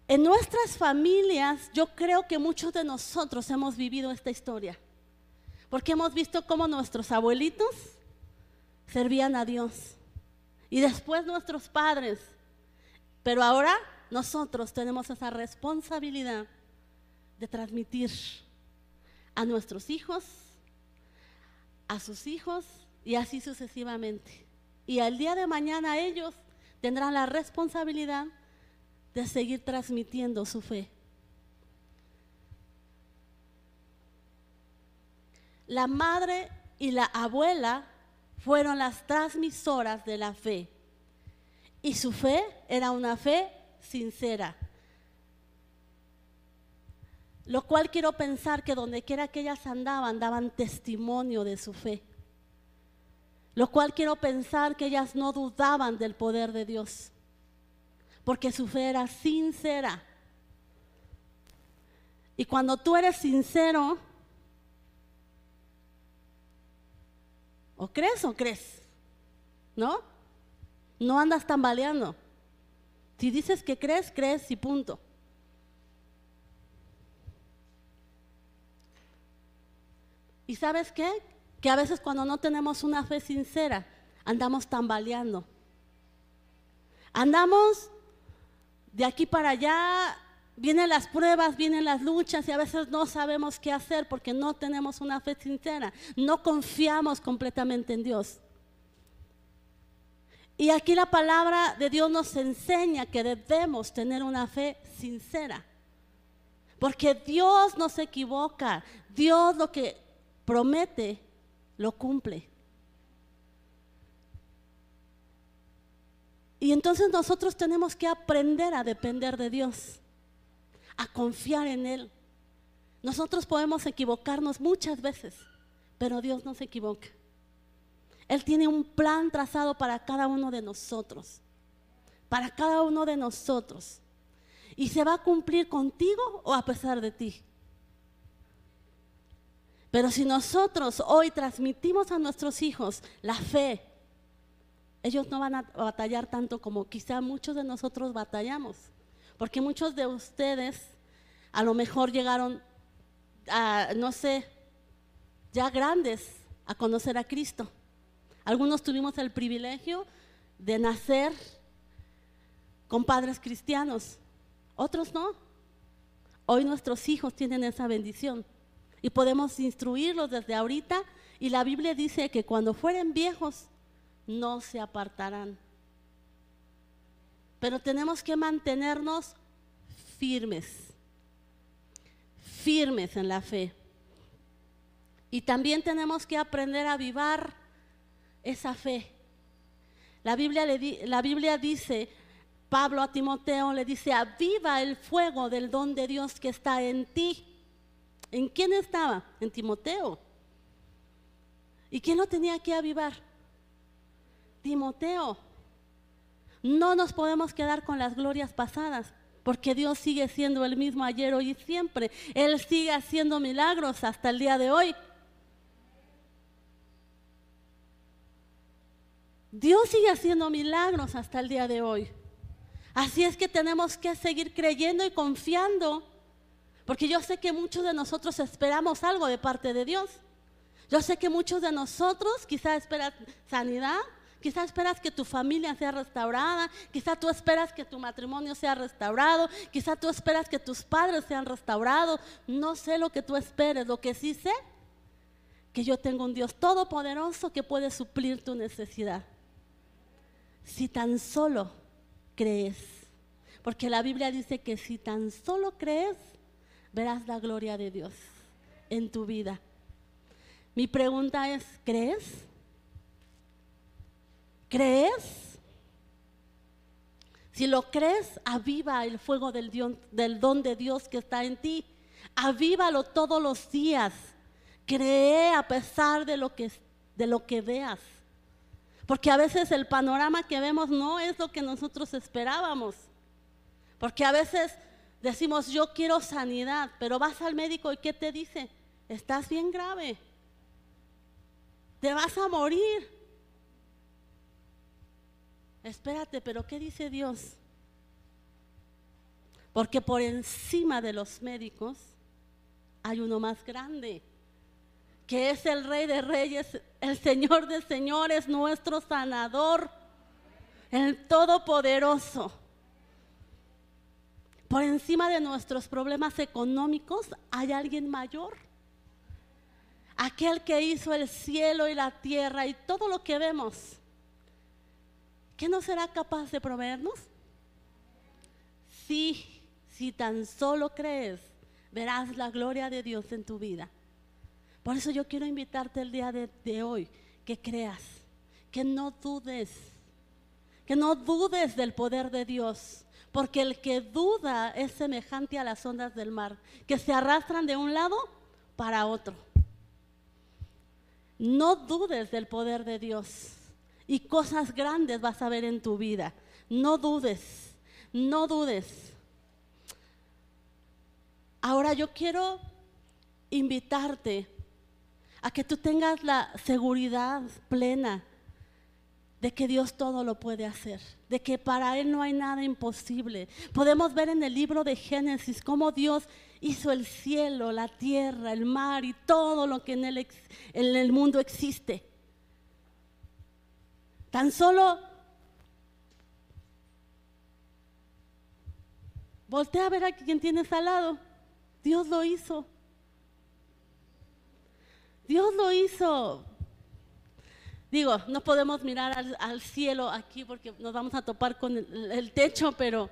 en nuestras familias yo creo que muchos de nosotros hemos vivido esta historia. Porque hemos visto cómo nuestros abuelitos servían a Dios. Y después nuestros padres. Pero ahora nosotros tenemos esa responsabilidad de transmitir a nuestros hijos, a sus hijos y así sucesivamente. Y al día de mañana ellos tendrán la responsabilidad de seguir transmitiendo su fe. La madre y la abuela fueron las transmisoras de la fe. Y su fe era una fe sincera. Lo cual quiero pensar que donde quiera que ellas andaban, daban testimonio de su fe. Lo cual quiero pensar que ellas no dudaban del poder de Dios, porque su fe era sincera. Y cuando tú eres sincero, o crees o crees, ¿no? No andas tambaleando. Si dices que crees, crees y punto. ¿Y sabes qué? Que a veces cuando no tenemos una fe sincera, andamos tambaleando. Andamos de aquí para allá, vienen las pruebas, vienen las luchas y a veces no sabemos qué hacer porque no tenemos una fe sincera, no confiamos completamente en Dios. Y aquí la palabra de Dios nos enseña que debemos tener una fe sincera. Porque Dios no se equivoca. Dios lo que promete, lo cumple. Y entonces nosotros tenemos que aprender a depender de Dios, a confiar en Él. Nosotros podemos equivocarnos muchas veces, pero Dios no se equivoca. Él tiene un plan trazado para cada uno de nosotros, para cada uno de nosotros. Y se va a cumplir contigo o a pesar de ti. Pero si nosotros hoy transmitimos a nuestros hijos la fe, ellos no van a batallar tanto como quizá muchos de nosotros batallamos. Porque muchos de ustedes a lo mejor llegaron, a, no sé, ya grandes a conocer a Cristo. Algunos tuvimos el privilegio de nacer con padres cristianos, otros no. Hoy nuestros hijos tienen esa bendición y podemos instruirlos desde ahorita. Y la Biblia dice que cuando fueren viejos, no se apartarán. Pero tenemos que mantenernos firmes, firmes en la fe. Y también tenemos que aprender a avivar esa fe. La Biblia, le la Biblia dice, Pablo a Timoteo le dice, aviva el fuego del don de Dios que está en ti. ¿En quién estaba? En Timoteo. ¿Y quién lo tenía que avivar? Timoteo. No nos podemos quedar con las glorias pasadas, porque Dios sigue siendo el mismo ayer, hoy y siempre. Él sigue haciendo milagros hasta el día de hoy. Dios sigue haciendo milagros hasta el día de hoy. Así es que tenemos que seguir creyendo y confiando, porque yo sé que muchos de nosotros esperamos algo de parte de Dios. Yo sé que muchos de nosotros quizás esperan sanidad, quizás esperas que tu familia sea restaurada, quizás tú esperas que tu matrimonio sea restaurado, quizás tú esperas que tus padres sean restaurados. No sé lo que tú esperes, lo que sí sé, que yo tengo un Dios todopoderoso que puede suplir tu necesidad. Si tan solo crees, porque la Biblia dice que si tan solo crees, verás la gloria de Dios en tu vida. Mi pregunta es, ¿crees? ¿Crees? Si lo crees, aviva el fuego del, del don de Dios que está en ti. Avívalo todos los días. Cree a pesar de lo que, de lo que veas. Porque a veces el panorama que vemos no es lo que nosotros esperábamos. Porque a veces decimos, yo quiero sanidad, pero vas al médico y ¿qué te dice? Estás bien grave. Te vas a morir. Espérate, pero ¿qué dice Dios? Porque por encima de los médicos hay uno más grande, que es el Rey de Reyes, el Señor de Señores, nuestro sanador, el Todopoderoso. Por encima de nuestros problemas económicos hay alguien mayor. Aquel que hizo el cielo y la tierra y todo lo que vemos. ¿Qué no será capaz de proveernos? Sí, si tan solo crees, verás la gloria de Dios en tu vida. Por eso yo quiero invitarte el día de, de hoy, que creas, que no dudes, que no dudes del poder de Dios, porque el que duda es semejante a las ondas del mar, que se arrastran de un lado para otro. No dudes del poder de Dios y cosas grandes vas a ver en tu vida. No dudes, no dudes. Ahora yo quiero invitarte a que tú tengas la seguridad plena de que Dios todo lo puede hacer, de que para Él no hay nada imposible. Podemos ver en el libro de Génesis cómo Dios hizo el cielo, la tierra, el mar y todo lo que en el, en el mundo existe. Tan solo voltea a ver a quien tienes al lado. Dios lo hizo. Dios lo hizo. Digo, no podemos mirar al, cielo aquí porque nos vamos a topar con el, el techo, pero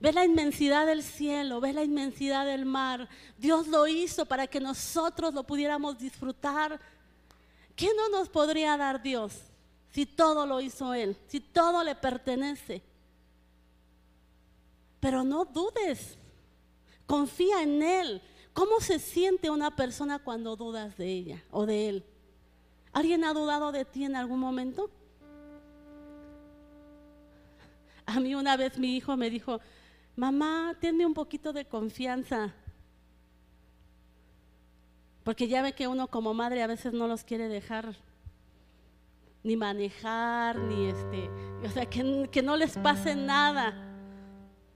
ve la inmensidad del cielo, ve la inmensidad del mar. Dios lo hizo para que nosotros lo pudiéramos disfrutar. ¿Qué no nos podría dar Dios? Si todo lo hizo Él, si todo le pertenece. Pero no dudes, confía en Él. ¿Cómo se siente una persona cuando dudas de ella o de Él? ¿Alguien ha dudado de ti en algún momento? A mí una vez mi hijo me dijo, mamá, tiene un poquito de confianza. Porque ya ve que uno como madre a veces no los quiere dejar ni manejar, ni este, o sea, que, que no les pase nada.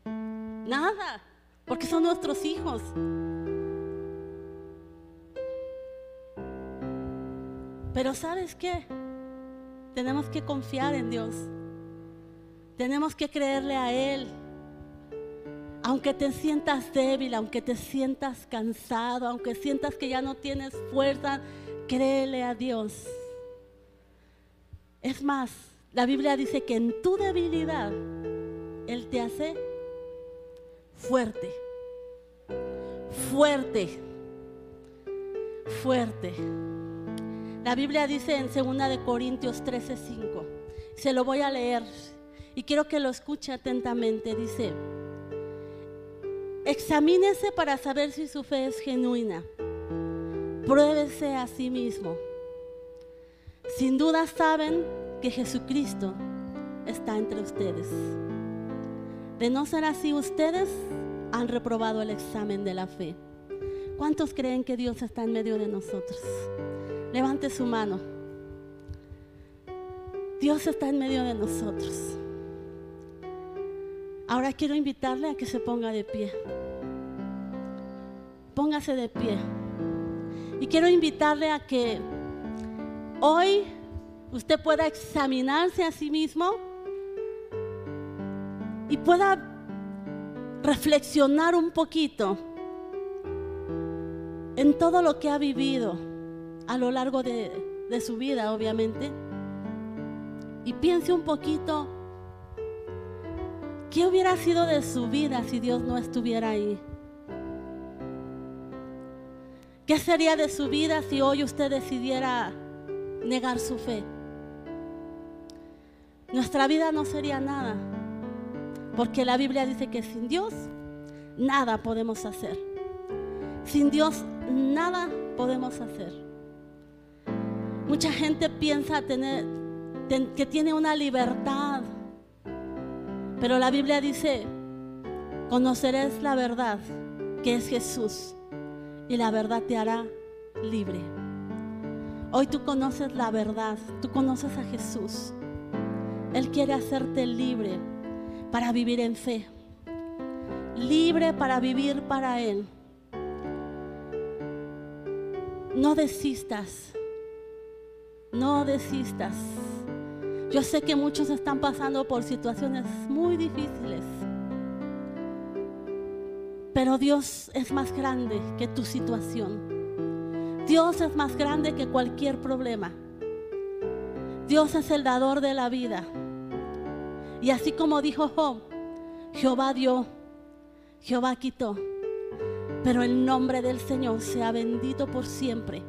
Nada, porque son nuestros hijos. Pero ¿sabes qué? Tenemos que confiar en Dios. Tenemos que creerle a Él. Aunque te sientas débil, aunque te sientas cansado, aunque sientas que ya no tienes fuerza, créele a Dios. Es más, la Biblia dice que en tu debilidad Él te hace fuerte, fuerte, fuerte. La Biblia dice en 2 de Corintios 13:5. Se lo voy a leer y quiero que lo escuche atentamente. Dice: Examínese para saber si su fe es genuina. Pruébese a sí mismo sin duda saben que Jesucristo está entre ustedes. De no ser así, ustedes han reprobado el examen de la fe. ¿Cuántos creen que Dios está en medio de nosotros? Levante su mano. Dios está en medio de nosotros. Ahora quiero invitarle a que se ponga de pie. Póngase de pie. Y quiero invitarle a que hoy usted pueda examinarse a sí mismo y pueda reflexionar un poquito en todo lo que ha vivido a lo largo de, su vida, obviamente. Y piense un poquito, ¿qué hubiera sido de su vida si Dios no estuviera ahí? ¿Qué sería de su vida si hoy usted decidiera negar su fe? Nuestra vida no sería nada, porque la Biblia dice que sin Dios nada podemos hacer. Sin Dios nada podemos hacer. Mucha gente piensa tener, que tiene una libertad, pero la Biblia dice, conocerás la verdad, que es Jesús, y la verdad te hará libre. Hoy tú conoces la verdad, tú conoces a Jesús. Él quiere hacerte libre para vivir en fe, libre para vivir para Él. No desistas, no desistas. Yo sé que muchos están pasando por situaciones muy difíciles, pero Dios es más grande que tu situación. Dios es más grande que cualquier problema. Dios es el dador de la vida. Y así como dijo Job, Jehová dio, Jehová quitó. Pero el nombre del Señor sea bendito por siempre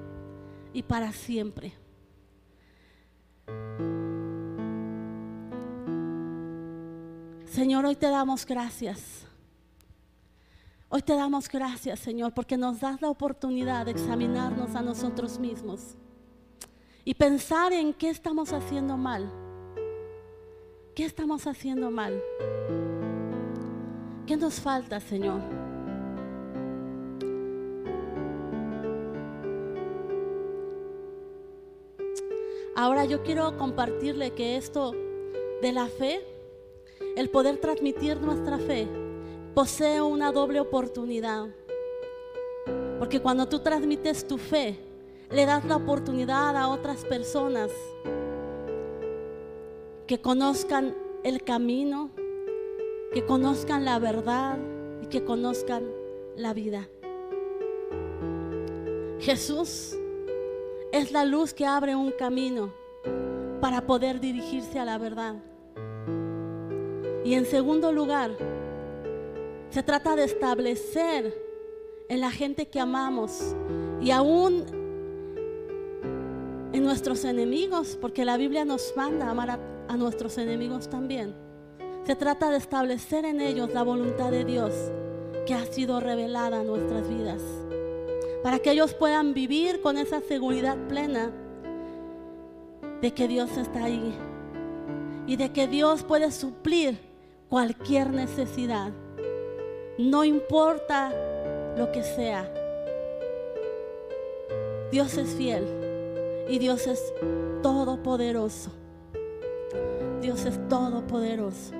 y para siempre. Señor, hoy te damos gracias. Hoy te damos gracias, Señor, porque nos das la oportunidad de examinarnos a nosotros mismos y pensar en qué estamos haciendo mal. ¿Qué estamos haciendo mal? ¿Qué nos falta, Señor? Ahora yo quiero compartirle que esto de la fe, el poder transmitir nuestra fe, posee una doble oportunidad. Porque cuando tú transmites tu fe, le das la oportunidad a otras personas que conozcan el camino, que conozcan la verdad y que conozcan la vida. Jesús es la luz que abre un camino para poder dirigirse a la verdad. Y en segundo lugar, se trata de establecer en la gente que amamos y aún en nuestros enemigos, porque la Biblia nos manda a amar a, a nuestros enemigos también. Se trata de establecer en ellos la voluntad de Dios que ha sido revelada en nuestras vidas para que ellos puedan vivir con esa seguridad plena de que Dios está ahí y de que Dios puede suplir cualquier necesidad, no importa lo que sea. Dios es fiel y Dios es todopoderoso. Dios es todopoderoso.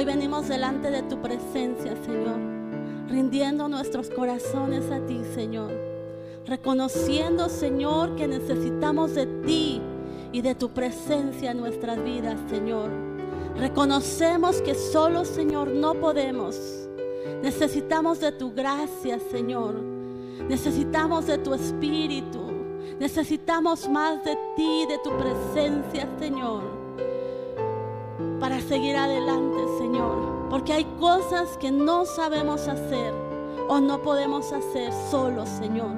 Hoy venimos delante de tu presencia, Señor, rindiendo nuestros corazones a ti, Señor. Reconociendo, Señor, que necesitamos de ti y de tu presencia en nuestras vidas, Señor. Reconocemos que solo, Señor, no podemos. Necesitamos de tu gracia, Señor. Necesitamos de tu espíritu. Necesitamos más de ti, de tu presencia, Señor para seguir adelante, Señor. Porque hay cosas que no sabemos hacer o no podemos hacer solos, Señor.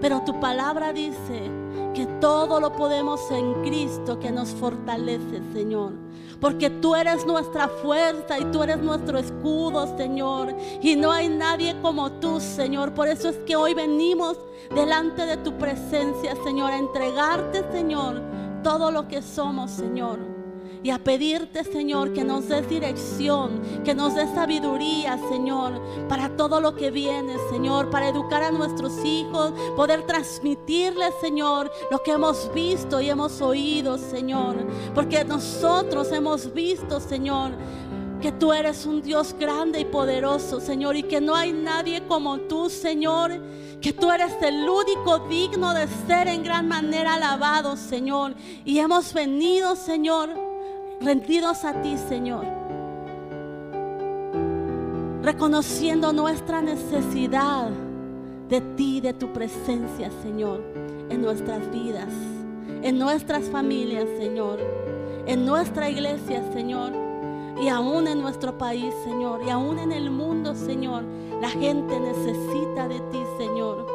Pero tu palabra dice que todo lo podemos en Cristo que nos fortalece, Señor. Porque tú eres nuestra fuerza y tú eres nuestro escudo, Señor. Y no hay nadie como tú, Señor. Por eso es que hoy venimos delante de tu presencia, Señor, a entregarte, Señor, todo lo que somos, Señor y a pedirte, Señor, que nos des dirección, que nos des sabiduría, Señor, para todo lo que viene, Señor, para educar a nuestros hijos, poder transmitirles, Señor, lo que hemos visto y hemos oído, Señor, porque nosotros hemos visto, Señor, que tú eres un Dios grande y poderoso, Señor, y que no hay nadie como tú, Señor, que tú eres el único digno de ser en gran manera alabado, Señor. Y hemos venido, Señor, rendidos a ti, Señor. Reconociendo nuestra necesidad de ti, de tu presencia, Señor, en nuestras vidas, en nuestras familias, Señor, en nuestra iglesia, Señor, y aún en nuestro país, Señor, y aún en el mundo, Señor. La gente necesita de ti, Señor.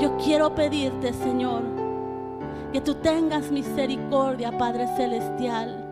Yo quiero pedirte, Señor, que tú tengas misericordia, Padre Celestial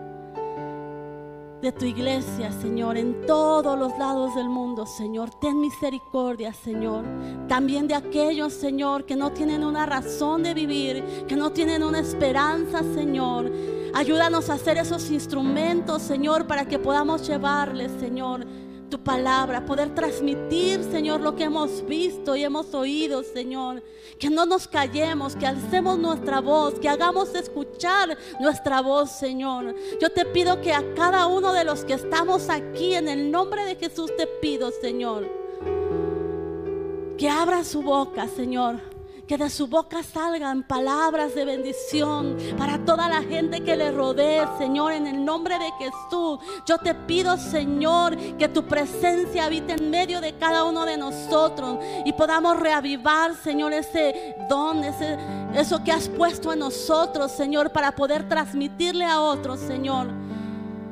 de tu iglesia, Señor, en todos los lados del mundo, Señor. Ten misericordia, Señor. También de aquellos, Señor, que no tienen una razón de vivir, que no tienen una esperanza, Señor. Ayúdanos a hacer esos instrumentos, Señor, para que podamos llevarles, Señor, tu palabra, poder transmitir, Señor, lo que hemos visto y hemos oído, Señor. Que no nos callemos, que alcemos nuestra voz, que hagamos escuchar nuestra voz, Señor. Yo te pido que a cada uno de los que estamos aquí, en el nombre de Jesús, te pido, Señor, que abra su boca, Señor que de su boca salgan palabras de bendición para toda la gente que le rodee, Señor, en el nombre de Jesús. Yo te pido, Señor, que tu presencia habite en medio de cada uno de nosotros y podamos reavivar, Señor, ese don, ese, eso que has puesto en nosotros, Señor, para poder transmitirle a otros, Señor,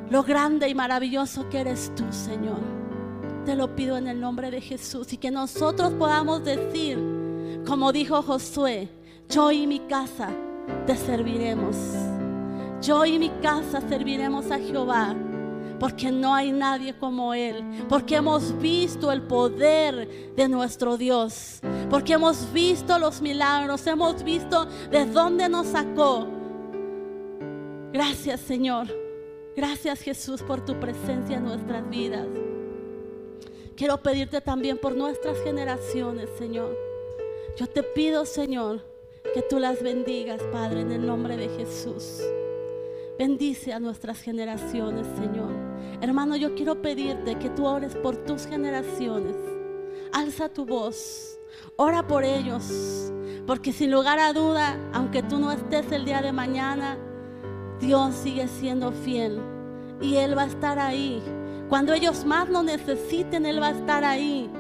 lo grande y maravilloso que eres tú, Señor. Te lo pido en el nombre de Jesús y que nosotros podamos decir, como dijo Josué, yo y mi casa te serviremos. Yo y mi casa serviremos a Jehová, porque no hay nadie como Él, porque hemos visto el poder de nuestro Dios, porque hemos visto los milagros, hemos visto de dónde nos sacó. Gracias Señor, gracias Jesús por tu presencia en nuestras vidas. Quiero pedirte también por nuestras generaciones, Señor. Yo te pido, Señor, que tú las bendigas, Padre, en el nombre de Jesús. Bendice a nuestras generaciones, Señor. Hermano, yo quiero pedirte que tú ores por tus generaciones. Alza tu voz. Ora por ellos. Porque sin lugar a duda, aunque tú no estés el día de mañana, Dios sigue siendo fiel. Y Él va a estar ahí. Cuando ellos más lo necesiten, Él va a estar ahí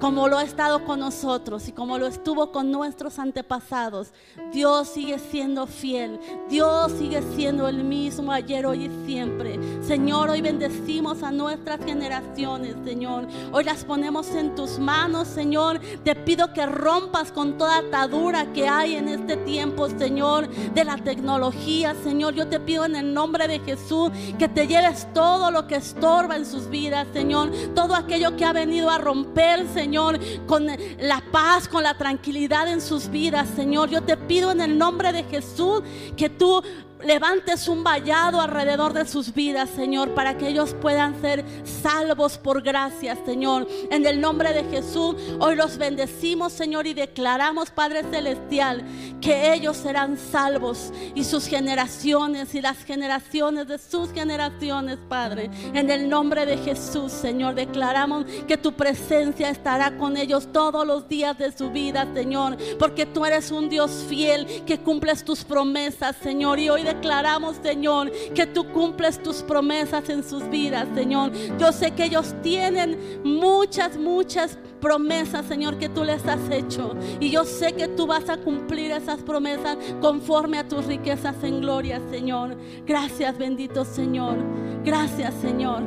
como lo ha estado con nosotros y como lo estuvo con nuestros antepasados. Dios sigue siendo fiel. Dios sigue siendo el mismo ayer, hoy y siempre. Señor, hoy bendecimos a nuestras generaciones, Señor. Hoy las ponemos en tus manos, Señor. Te pido que rompas con toda atadura que hay en este tiempo, Señor, de la tecnología, Señor. Yo te pido en el nombre de Jesús que te lleves todo lo que estorba en sus vidas, Señor. Todo aquello que ha venido a romper, Señor Señor, con la paz, con la tranquilidad en sus vidas, Señor. Yo te pido en el nombre de Jesús que tú levantes un vallado alrededor de sus vidas, Señor, para que ellos puedan ser salvos por gracia, Señor. En el nombre de Jesús, hoy los bendecimos, Señor, y declaramos, Padre Celestial, que ellos serán salvos y sus generaciones y las generaciones de sus generaciones, Padre. En el nombre de Jesús, Señor, declaramos que tu presencia estará con ellos todos los días de su vida, Señor, porque tú eres un Dios fiel que cumples tus promesas, Señor. Y hoy declaramos, Señor, que tú cumples tus promesas en sus vidas, Señor. Yo sé que ellos tienen muchas, muchas promesas, Señor, que tú les has hecho. Y yo sé que tú vas a cumplir esas promesas conforme a tus riquezas en gloria, Señor. Gracias, bendito Señor. Gracias, Señor,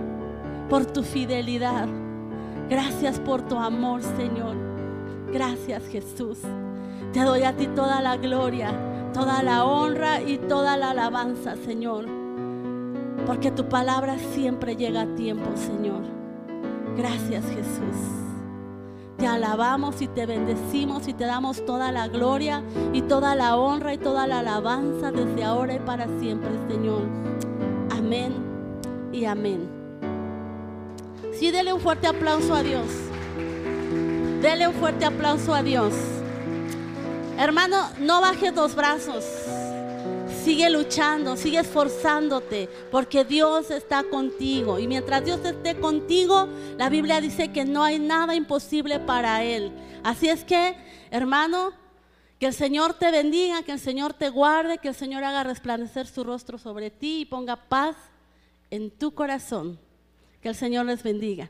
por tu fidelidad. Gracias por tu amor, Señor. Gracias, Jesús. Te doy a ti toda la gloria toda la honra y toda la alabanza, Señor. Porque tu palabra siempre llega a tiempo, Señor. Gracias, Jesús. Te alabamos y te bendecimos y te damos toda la gloria y toda la honra y toda la alabanza desde ahora y para siempre, Señor. Amén y amén. Sí, dele un fuerte aplauso a Dios. Dele un fuerte aplauso a Dios. Hermano, no bajes los brazos. Sigue luchando, sigue esforzándote, porque Dios está contigo. Y mientras Dios esté contigo, la Biblia dice que no hay nada imposible para Él. Así es que, hermano, que el Señor te bendiga, que el Señor te guarde, que el Señor haga resplandecer su rostro sobre ti y ponga paz en tu corazón. Que el Señor les bendiga.